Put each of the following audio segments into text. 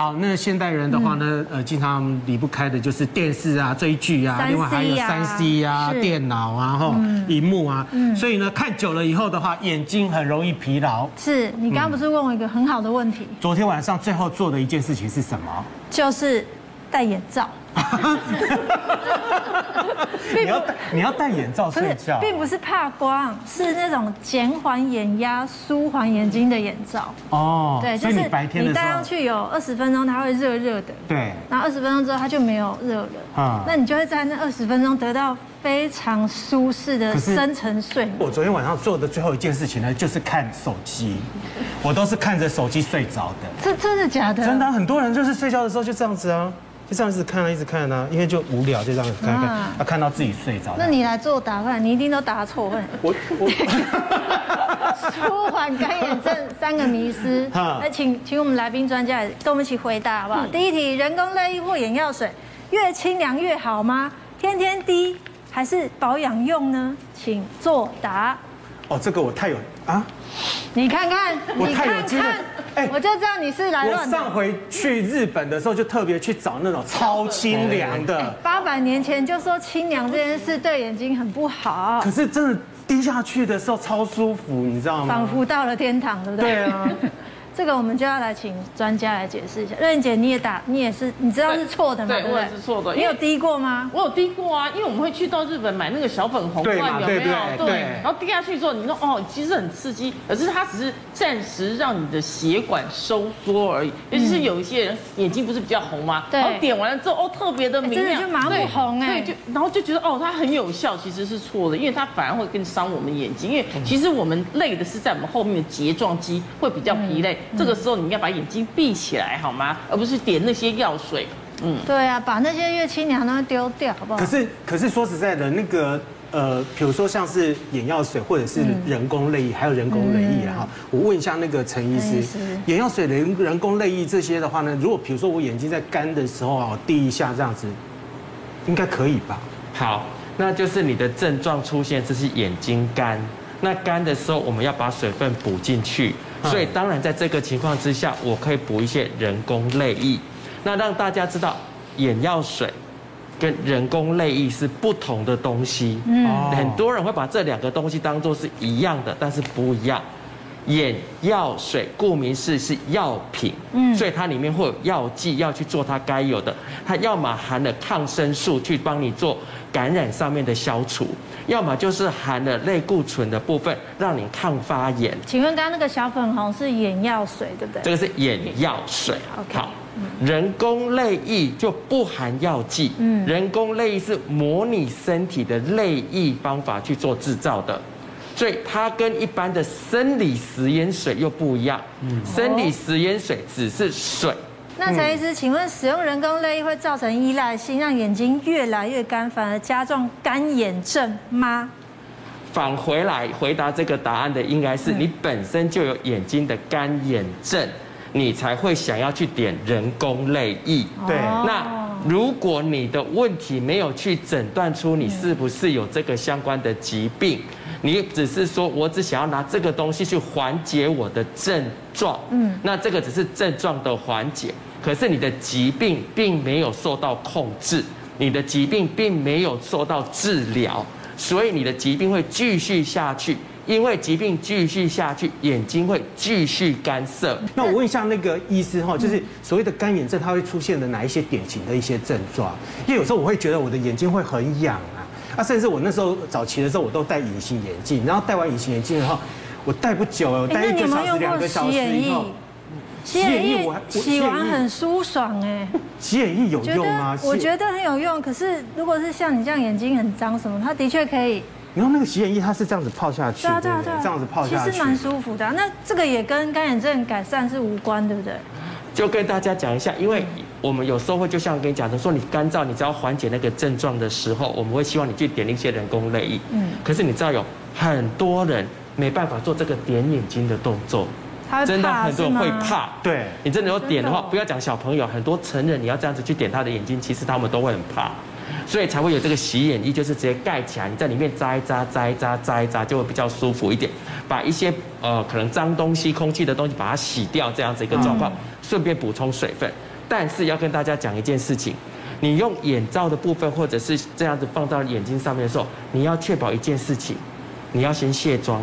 好，那现代人的话呢，呃，经常离不开的就是电视啊、追剧啊，另外还有三 C 啊、电脑啊、嗯、荧幕啊，所以呢，看久了以后的话，眼睛很容易疲劳。是你刚刚不是问我一个很好的问题？昨天晚上最后做的一件事情是什么？就是戴眼罩。你要戴你要戴眼罩睡觉，并不是怕光，是那种减缓眼压、舒缓眼睛的眼罩。哦，对，就是你戴上去有二十分钟，它会热热的。对，然后二十分钟之后它就没有热了。啊，那你就会在那二十分钟得到非常舒适的深沉睡眠。我昨天晚上做的最后一件事情呢，就是看手机。我都是看着手机睡着的。这真的假的？真的，很多人就是睡觉的时候就这样子啊。就这样子看啊，一直看啊，因为就无聊，就这样子看看，啊，看到自己睡着。那你来做答案，你一定都答错。问我我 舒缓干眼症三个迷思，来请请我们来宾专家跟我们一起回答好不好？第一题，人工泪液或眼药水越清凉越好吗？天天滴还是保养用呢？请作答。哦，这个我太有啊！你看看，我太有经验，哎，我就知道你是来乱。我上回去日本的时候，就特别去找那种超清凉的。八百年前就说清凉这件事对眼睛很不好，可是真的滴下去的时候超舒服，你知道吗？仿佛到了天堂，对不对？对啊。这个我们就要来请专家来解释一下。瑞雯姐，你也打，你也是，你知道是错的吗？对，我也是错的。你有滴过吗？我有滴过啊，因为我们会去到日本买那个小粉红罐，有没有？对对对。然后滴下去之后，你说哦，其实很刺激，可是它只是暂时让你的血管收缩而已。尤其是有一些人眼睛不是比较红吗？对。然后点完了之后，哦，特别的明亮，真的就麻木红哎。对，就然后就觉得哦，它很有效，其实是错的，因为它反而会更伤我们眼睛。因为其实我们累的是在我们后面的睫状肌会比较疲累，这个时候你要把眼睛闭起来好吗？而不是点那些药水。嗯，对啊，把那些越清娘都丢掉，好不好？可是，可是说实在的，那个呃，比如说像是眼药水或者是人工泪液，还有人工泪液哈。我问一下那个陈医师，眼药水、人人工泪液这些的话呢，如果比如说我眼睛在干的时候啊，我滴一下这样子，应该可以吧？好，那就是你的症状出现，这是眼睛干。那干的时候，我们要把水分补进去。所以当然，在这个情况之下，我可以补一些人工泪液，那让大家知道眼药水跟人工泪液是不同的东西。嗯，很多人会把这两个东西当做是一样的，但是不一样。眼药水顾名思义是药品，嗯，所以它里面会有药剂要去做它该有的，它要么含了抗生素去帮你做感染上面的消除。要么就是含了类固醇的部分，让你抗发炎。请问刚刚那个小粉红是眼药水，对不对？这个是眼药水。好，人工泪液就不含药剂。嗯，人工泪液是模拟身体的泪液方法去做制造的，所以它跟一般的生理食盐水又不一样。嗯，生理食盐水只是水。那陈医师，请问使用人工泪液会造成依赖性，让眼睛越来越干，反而加重干眼症吗？返回来回答这个答案的应该是你本身就有眼睛的干眼症，你才会想要去点人工泪液。对。那如果你的问题没有去诊断出你是不是有这个相关的疾病，你只是说我只想要拿这个东西去缓解我的症状，嗯，那这个只是症状的缓解。可是你的疾病并没有受到控制，你的疾病并没有受到治疗，所以你的疾病会继续下去。因为疾病继续下去，眼睛会继续干涩。那我问一下那个医师哈，就是所谓的干眼症，它会出现的哪一些典型的一些症状？因为有时候我会觉得我的眼睛会很痒啊，啊，甚至我那时候早期的时候我都戴隐形眼镜，然后戴完隐形眼镜的话，我戴不久，我戴一个小时、两个小时以后。洗眼液洗完很舒爽哎，洗眼液有用吗？我觉得很有用，可是如果是像你这样眼睛很脏什么，它的确可以。然后那个洗眼液它是这样子泡下去，对啊对啊对啊，这样子泡下去，其实蛮舒服的。那这个也跟干眼症改善是无关，对不对？就跟大家讲一下，因为我们有时候会就像我跟你讲的，说你干燥，你只要缓解那个症状的时候，我们会希望你去点一些人工泪液。嗯。可是你知道有很多人没办法做这个点眼睛的动作。真的很多人会怕，对，你真的有点的话，不要讲小朋友，很多成人你要这样子去点他的眼睛，其实他们都会很怕。所以才会有这个洗眼液，就是直接盖起来，你在里面扎一扎、扎一扎、扎一扎，就会比较舒服一点，把一些呃可能脏东西、空气的东西把它洗掉，这样子一个状况，顺便补充水分。但是要跟大家讲一件事情，你用眼罩的部分或者是这样子放到眼睛上面的时候，你要确保一件事情，你要先卸妆。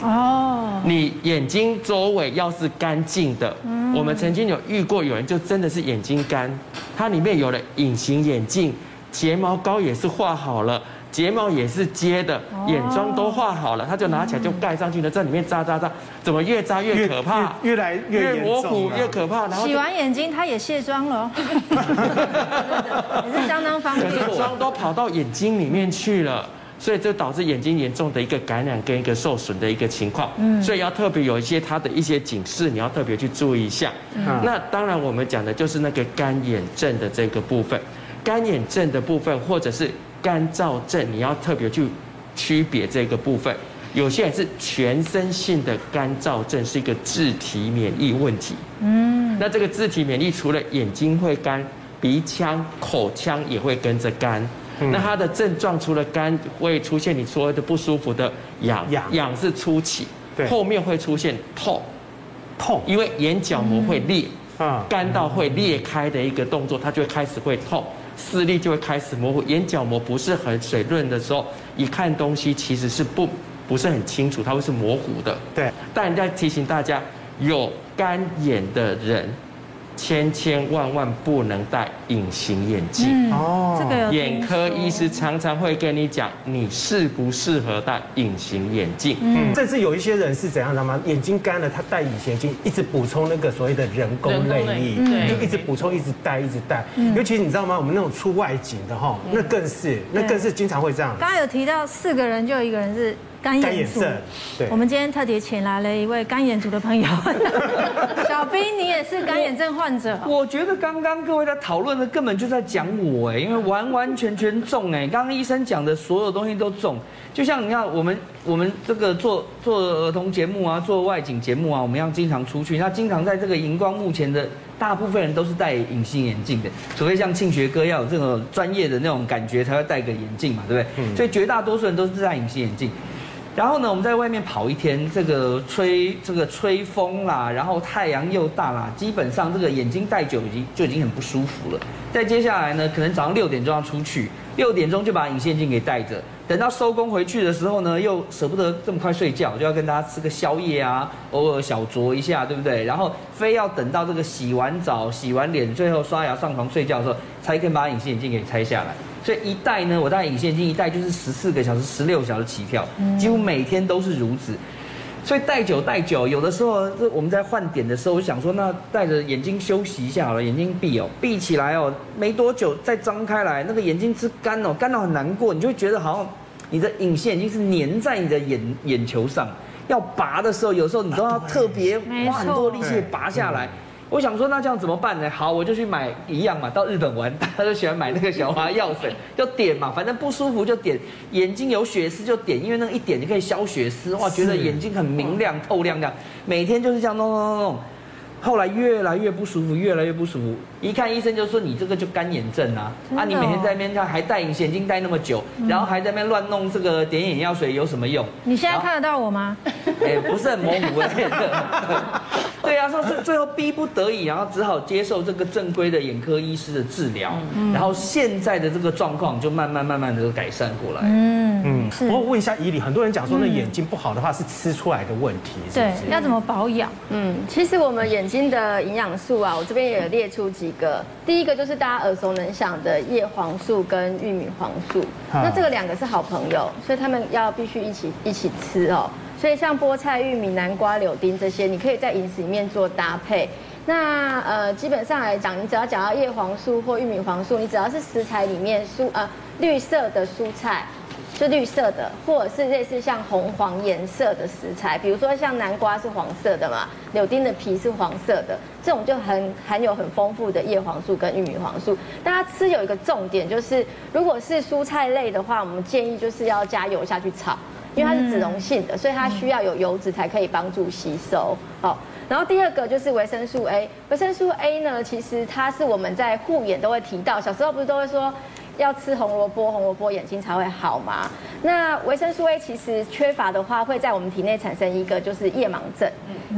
哦，你眼睛周围要是干净的，我们曾经有遇过有人就真的是眼睛干，它里面有了隐形眼镜，睫毛膏也是画好了，睫毛也是接的，眼妆都画好了，他就拿起来就盖上去了，在里面扎扎扎，怎么越扎越可怕，越来越模糊越可怕。然后洗完眼睛他也卸妆了，也是相当方便，妆都跑到眼睛里面去了。所以这导致眼睛严重的一个感染跟一个受损的一个情况，嗯，所以要特别有一些它的一些警示，你要特别去注意一下。那当然我们讲的就是那个干眼症的这个部分，干眼症的部分或者是干燥症，你要特别去区别这个部分。有些人是全身性的干燥症，是一个自体免疫问题。嗯，那这个自体免疫除了眼睛会干，鼻腔、口腔也会跟着干。那它的症状除了干会出现你所谓的不舒服的痒，痒。是初期，对，后面会出现痛，痛，因为眼角膜会裂，啊，干到会裂开的一个动作，它就会开始会痛，视力就会开始模糊，眼角膜不是很水润的时候，一看东西其实是不不是很清楚，它会是模糊的，对。但要提醒大家，有干眼的人。千千万万不能戴隐形眼镜哦！这个眼科医师常常会跟你讲，你适不适合戴隐形眼镜？嗯，甚至有一些人是怎样的吗？眼睛干了，他戴隐形眼镜，一直补充那个所谓的人工泪液，就一直补充，一直戴，一直戴。尤其你知道吗？我们那种出外景的哈，那更是，那更是经常会这样。刚刚有提到四个人，就有一个人是。干眼症，对，我们今天特别请来了一位干眼族的朋友，小兵，你也是干眼症患者。我觉得刚刚各位在讨论的根本就在讲我哎，因为完完全全中哎，刚刚医生讲的所有东西都中，就像你看我们我们这个做做儿童节目啊，做外景节目啊，我们要经常出去，那经常在这个荧光幕前的大部分人都是戴隐形眼镜的，除非像庆学哥要有这种专业的那种感觉才会戴个眼镜嘛，对不对？所以绝大多数人都是戴隐形眼镜。然后呢，我们在外面跑一天，这个吹这个吹风啦，然后太阳又大啦，基本上这个眼睛戴久已经就已经很不舒服了。再接下来呢，可能早上六点钟要出去，六点钟就把隐形眼镜给戴着，等到收工回去的时候呢，又舍不得这么快睡觉，就要跟大家吃个宵夜啊，偶尔小酌一下，对不对？然后非要等到这个洗完澡、洗完脸，最后刷牙上床睡觉的时候，才可以把隐形眼镜给拆下来。所以一戴呢，我戴隐形眼镜一戴就是十四个小时、十六小时起跳，几乎每天都是如此。所以戴久戴久，有的时候这我们在换点的时候，我想说那戴着眼睛休息一下好了，眼睛闭哦，闭起来哦，没多久再张开来，那个眼睛是干哦，干到很难过，你就会觉得好像你的隐形眼镜是粘在你的眼眼球上，要拔的时候，有时候你都要特别花很多力气拔下来。我想说，那这样怎么办呢？好，我就去买一样嘛。到日本玩，大家都喜欢买那个小花药粉，就点嘛，反正不舒服就点。眼睛有血丝就点，因为那一点就可以消血丝，哇，觉得眼睛很明亮、透亮亮。每天就是这样弄弄弄弄。后来越来越不舒服，越来越不舒服。一看医生就说，你这个就干眼症啊！啊，你每天在那边还戴隐形眼镜戴那么久，然后还在那边乱弄这个点眼药水有什么用？你现在看得到我吗？哎，不是很模糊的。对啊，说是最后逼不得已，然后只好接受这个正规的眼科医师的治疗，然后现在的这个状况就慢慢慢慢的改善过来。嗯嗯，我问一下怡里，很多人讲说那眼睛不好的话是吃出来的问题，对，要怎么保养？嗯，其实我们眼睛的营养素啊，我这边也有列出几个。第一个就是大家耳熟能详的叶黄素跟玉米黄素，那这个两个是好朋友，所以他们要必须一起一起吃哦。所以像菠菜、玉米、南瓜、柳丁这些，你可以在饮食里面做搭配。那呃，基本上来讲，你只要讲到叶黄素或玉米黄素，你只要是食材里面蔬呃绿色的蔬菜。是绿色的，或者是类似像红黄颜色的食材，比如说像南瓜是黄色的嘛，柳丁的皮是黄色的，这种就很含有很丰富的叶黄素跟玉米黄素。大家吃有一个重点，就是如果是蔬菜类的话，我们建议就是要加油下去炒，因为它是脂溶性的，所以它需要有油脂才可以帮助吸收。好，然后第二个就是维生素 A，维生素 A 呢，其实它是我们在护眼都会提到，小时候不是都会说。要吃红萝卜，红萝卜眼睛才会好嘛？那维生素 A 其实缺乏的话，会在我们体内产生一个就是夜盲症。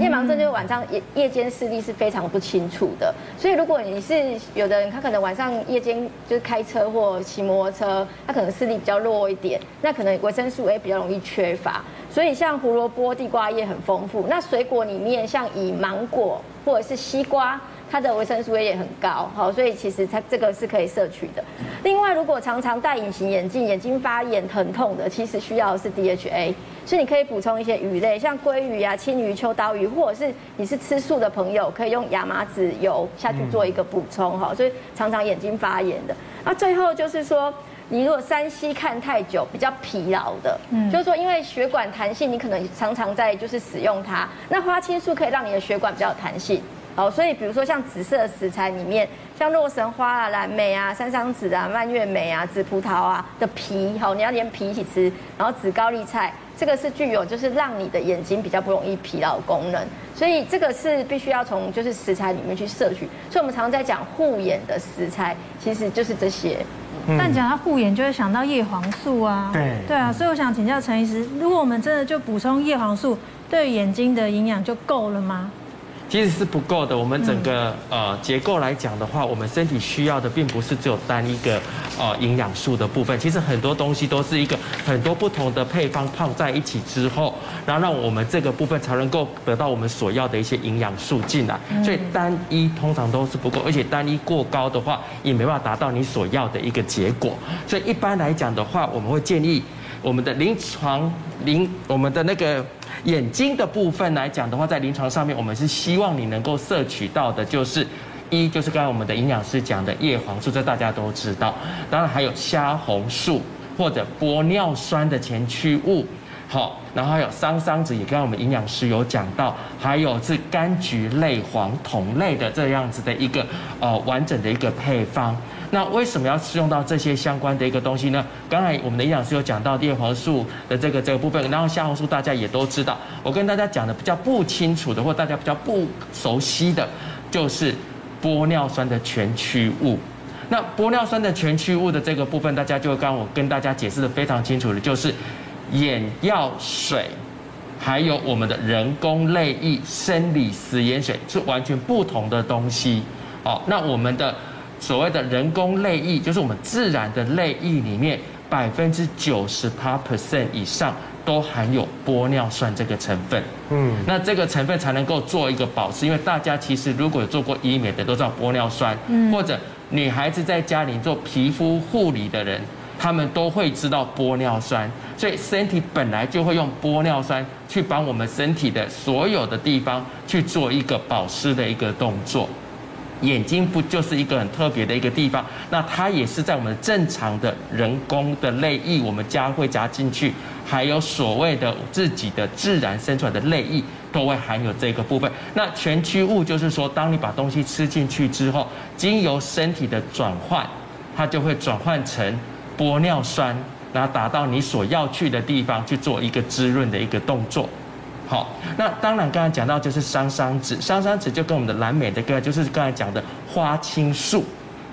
夜盲症就是晚上夜夜间视力是非常不清楚的。所以如果你是有的人，他可能晚上夜间就是开车或骑摩托车，他可能视力比较弱一点，那可能维生素 A 比较容易缺乏。所以像胡萝卜、地瓜叶很丰富。那水果里面像以芒果或者是西瓜。它的维生素 A 也很高，好，所以其实它这个是可以摄取的。另外，如果常常戴隐形眼镜，眼睛发炎疼痛的，其实需要的是 DHA，所以你可以补充一些鱼类，像鲑鱼啊、青鱼、秋刀鱼，或者是你是吃素的朋友，可以用亚麻籽油下去做一个补充，哈，所以常常眼睛发炎的。那最后就是说，你如果三 C 看太久，比较疲劳的，嗯，就是说因为血管弹性，你可能常常在就是使用它，那花青素可以让你的血管比较有弹性。好，所以比如说像紫色食材里面，像洛神花啊、蓝莓啊、山桑子啊、蔓越莓啊、紫葡萄啊的皮，好，你要连皮一起吃。然后紫高丽菜，这个是具有就是让你的眼睛比较不容易疲劳功能。所以这个是必须要从就是食材里面去摄取。所以我们常常在讲护眼的食材，其实就是这些。嗯、但讲到护眼，就会想到叶黄素啊。对。对啊，所以我想请教陈医师，如果我们真的就补充叶黄素，对眼睛的营养就够了吗？其实是不够的。我们整个呃结构来讲的话，我们身体需要的并不是只有单一个呃营养素的部分。其实很多东西都是一个很多不同的配方泡在一起之后，然后让我们这个部分才能够得到我们所要的一些营养素进来。所以单一通常都是不够，而且单一过高的话，也没办法达到你所要的一个结果。所以一般来讲的话，我们会建议我们的临床临我们的那个。眼睛的部分来讲的话，在临床上面，我们是希望你能够摄取到的，就是一就是刚才我们的营养师讲的叶黄素，这大家都知道。当然还有虾红素或者玻尿酸的前驱物，好，然后还有桑桑子，也刚刚我们营养师有讲到，还有是柑橘类、黄酮类的这样子的一个呃完整的一个配方。那为什么要使用到这些相关的一个东西呢？刚才我们的营养师有讲到叶黄素的这个这个部分，然后虾红素大家也都知道。我跟大家讲的比较不清楚的，或大家比较不熟悉的，就是玻尿酸的全驱物。那玻尿酸的全驱物的这个部分，大家就刚我跟大家解释的非常清楚的，就是眼药水，还有我们的人工泪液、生理食盐水是完全不同的东西。好，那我们的。所谓的人工泪液，就是我们自然的泪液里面百分之九十八 percent 以上都含有玻尿酸这个成分。嗯，那这个成分才能够做一个保湿，因为大家其实如果有做过医美的都知道玻尿酸，嗯，或者女孩子在家里做皮肤护理的人，他们都会知道玻尿酸，所以身体本来就会用玻尿酸去帮我们身体的所有的地方去做一个保湿的一个动作。眼睛不就是一个很特别的一个地方？那它也是在我们正常的人工的泪液，我们加会加进去，还有所谓的自己的自然生出来的泪液，都会含有这个部分。那全驱物就是说，当你把东西吃进去之后，经由身体的转换，它就会转换成玻尿酸，然后达到你所要去的地方去做一个滋润的一个动作。好，那当然刚才讲到就是桑桑子，桑桑子就跟我们的蓝莓的个，就是刚才讲的花青素。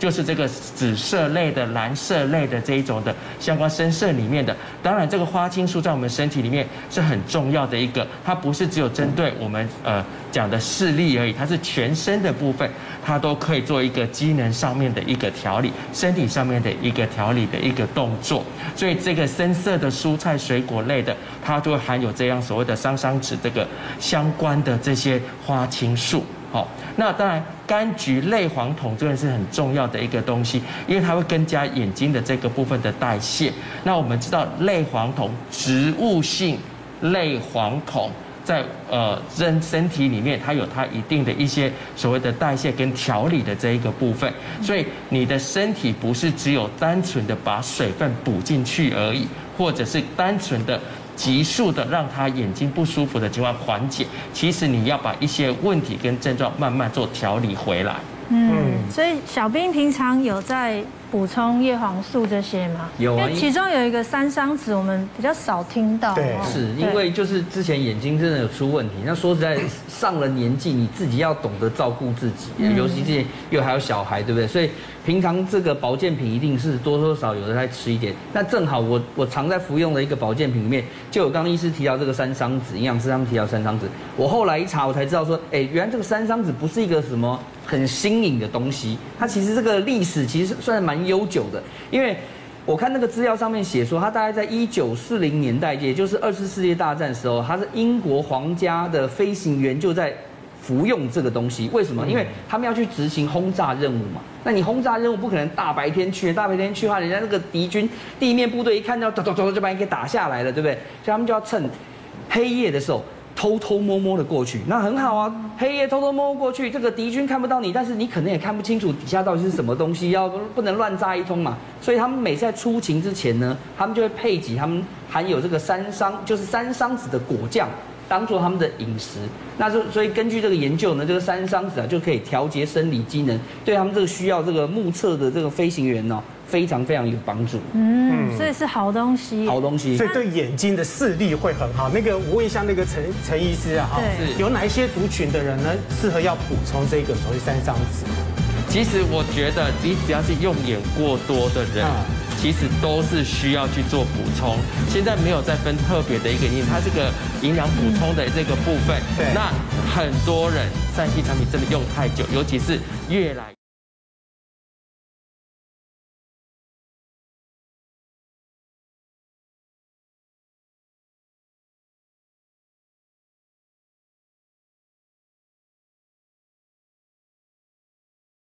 就是这个紫色类的、蓝色类的这一种的相关深色里面的，当然这个花青素在我们身体里面是很重要的一个，它不是只有针对我们呃讲的视力而已，它是全身的部分，它都可以做一个机能上面的一个调理，身体上面的一个调理的一个动作。所以这个深色的蔬菜水果类的，它就会含有这样所谓的桑桑子这个相关的这些花青素。好，那当然，柑橘类黄酮这个是很重要的一个东西，因为它会增加眼睛的这个部分的代谢。那我们知道，类黄酮，植物性类黄酮，在呃人身体里面，它有它一定的一些所谓的代谢跟调理的这一个部分。所以你的身体不是只有单纯的把水分补进去而已，或者是单纯的。急速的让他眼睛不舒服的情况缓解，其实你要把一些问题跟症状慢慢做调理回来。嗯，所以小兵平常有在补充叶黄素这些吗？有啊，其中有一个三商子，我们比较少听到。对，是因为就是之前眼睛真的有出问题。那说实在，上了年纪，你自己要懂得照顾自己，尤其是又还有小孩，对不对？所以平常这个保健品一定是多多少少有的在吃一点。那正好我我常在服用的一个保健品里面，就有刚刚医师提到这个三商子，营养师他们提到三商子。我后来一查，我才知道说，哎，原来这个三商子不是一个什么。很新颖的东西，它其实这个历史其实算是蛮悠久的，因为我看那个资料上面写说，它大概在一九四零年代，也就是二次世界大战的时候，它是英国皇家的飞行员就在服用这个东西。为什么？因为他们要去执行轰炸任务嘛。那你轰炸任务不可能大白天去，大白天去的话，人家那个敌军地面部队一看到，咚咚咚就把你给打下来了，对不对？所以他们就要趁黑夜的时候。偷偷摸摸的过去，那很好啊。黑夜偷偷摸摸过去，这个敌军看不到你，但是你可能也看不清楚底下到底是什么东西，要不能乱炸一通嘛。所以他们每次在出勤之前呢，他们就会配给他们含有这个三商，就是三商子的果酱，当做他们的饮食。那就所以根据这个研究呢，这个三桑子啊就可以调节生理机能，对他们这个需要这个目测的这个飞行员呢。非常非常有帮助，嗯，所以是好东西，好东西，所以对眼睛的视力会很好。那个我问一下那个陈陈医师啊，哈，有哪一些族群的人呢适合要补充这个所谓三商子？其实我觉得你只要是用眼过多的人，其实都是需要去做补充。现在没有再分特别的一个因，它这个营养补充的这个部分，对，那很多人三 C 产品真的用太久，尤其是越来。